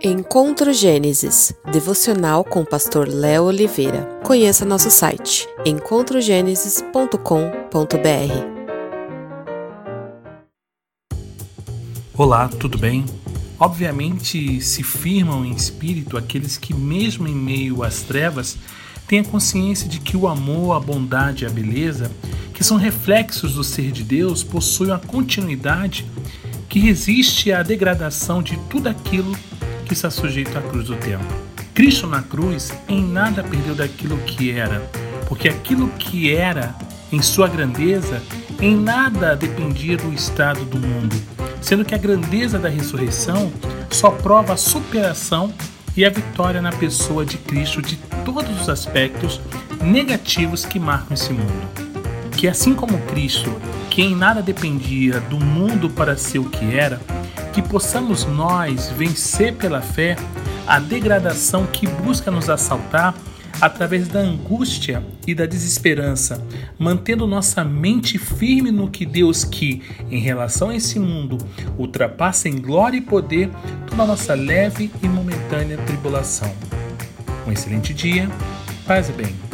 Encontro Gênesis, devocional com o pastor Léo Oliveira. Conheça nosso site encontrogenesis.com.br. Olá, tudo bem? Obviamente se firmam em espírito aqueles que, mesmo em meio às trevas, têm a consciência de que o amor, a bondade e a beleza, que são reflexos do ser de Deus, possuem a continuidade que resiste à degradação de tudo aquilo que está sujeito à cruz do tempo. Cristo na cruz em nada perdeu daquilo que era, porque aquilo que era em sua grandeza em nada dependia do estado do mundo, sendo que a grandeza da ressurreição só prova a superação e a vitória na pessoa de Cristo de todos os aspectos negativos que marcam esse mundo. Que assim como Cristo, que em nada dependia do mundo para ser o que era, que possamos nós vencer pela fé a degradação que busca nos assaltar através da angústia e da desesperança, mantendo nossa mente firme no que Deus, que, em relação a esse mundo, ultrapassa em glória e poder toda nossa leve e momentânea tribulação. Um excelente dia, paz e bem.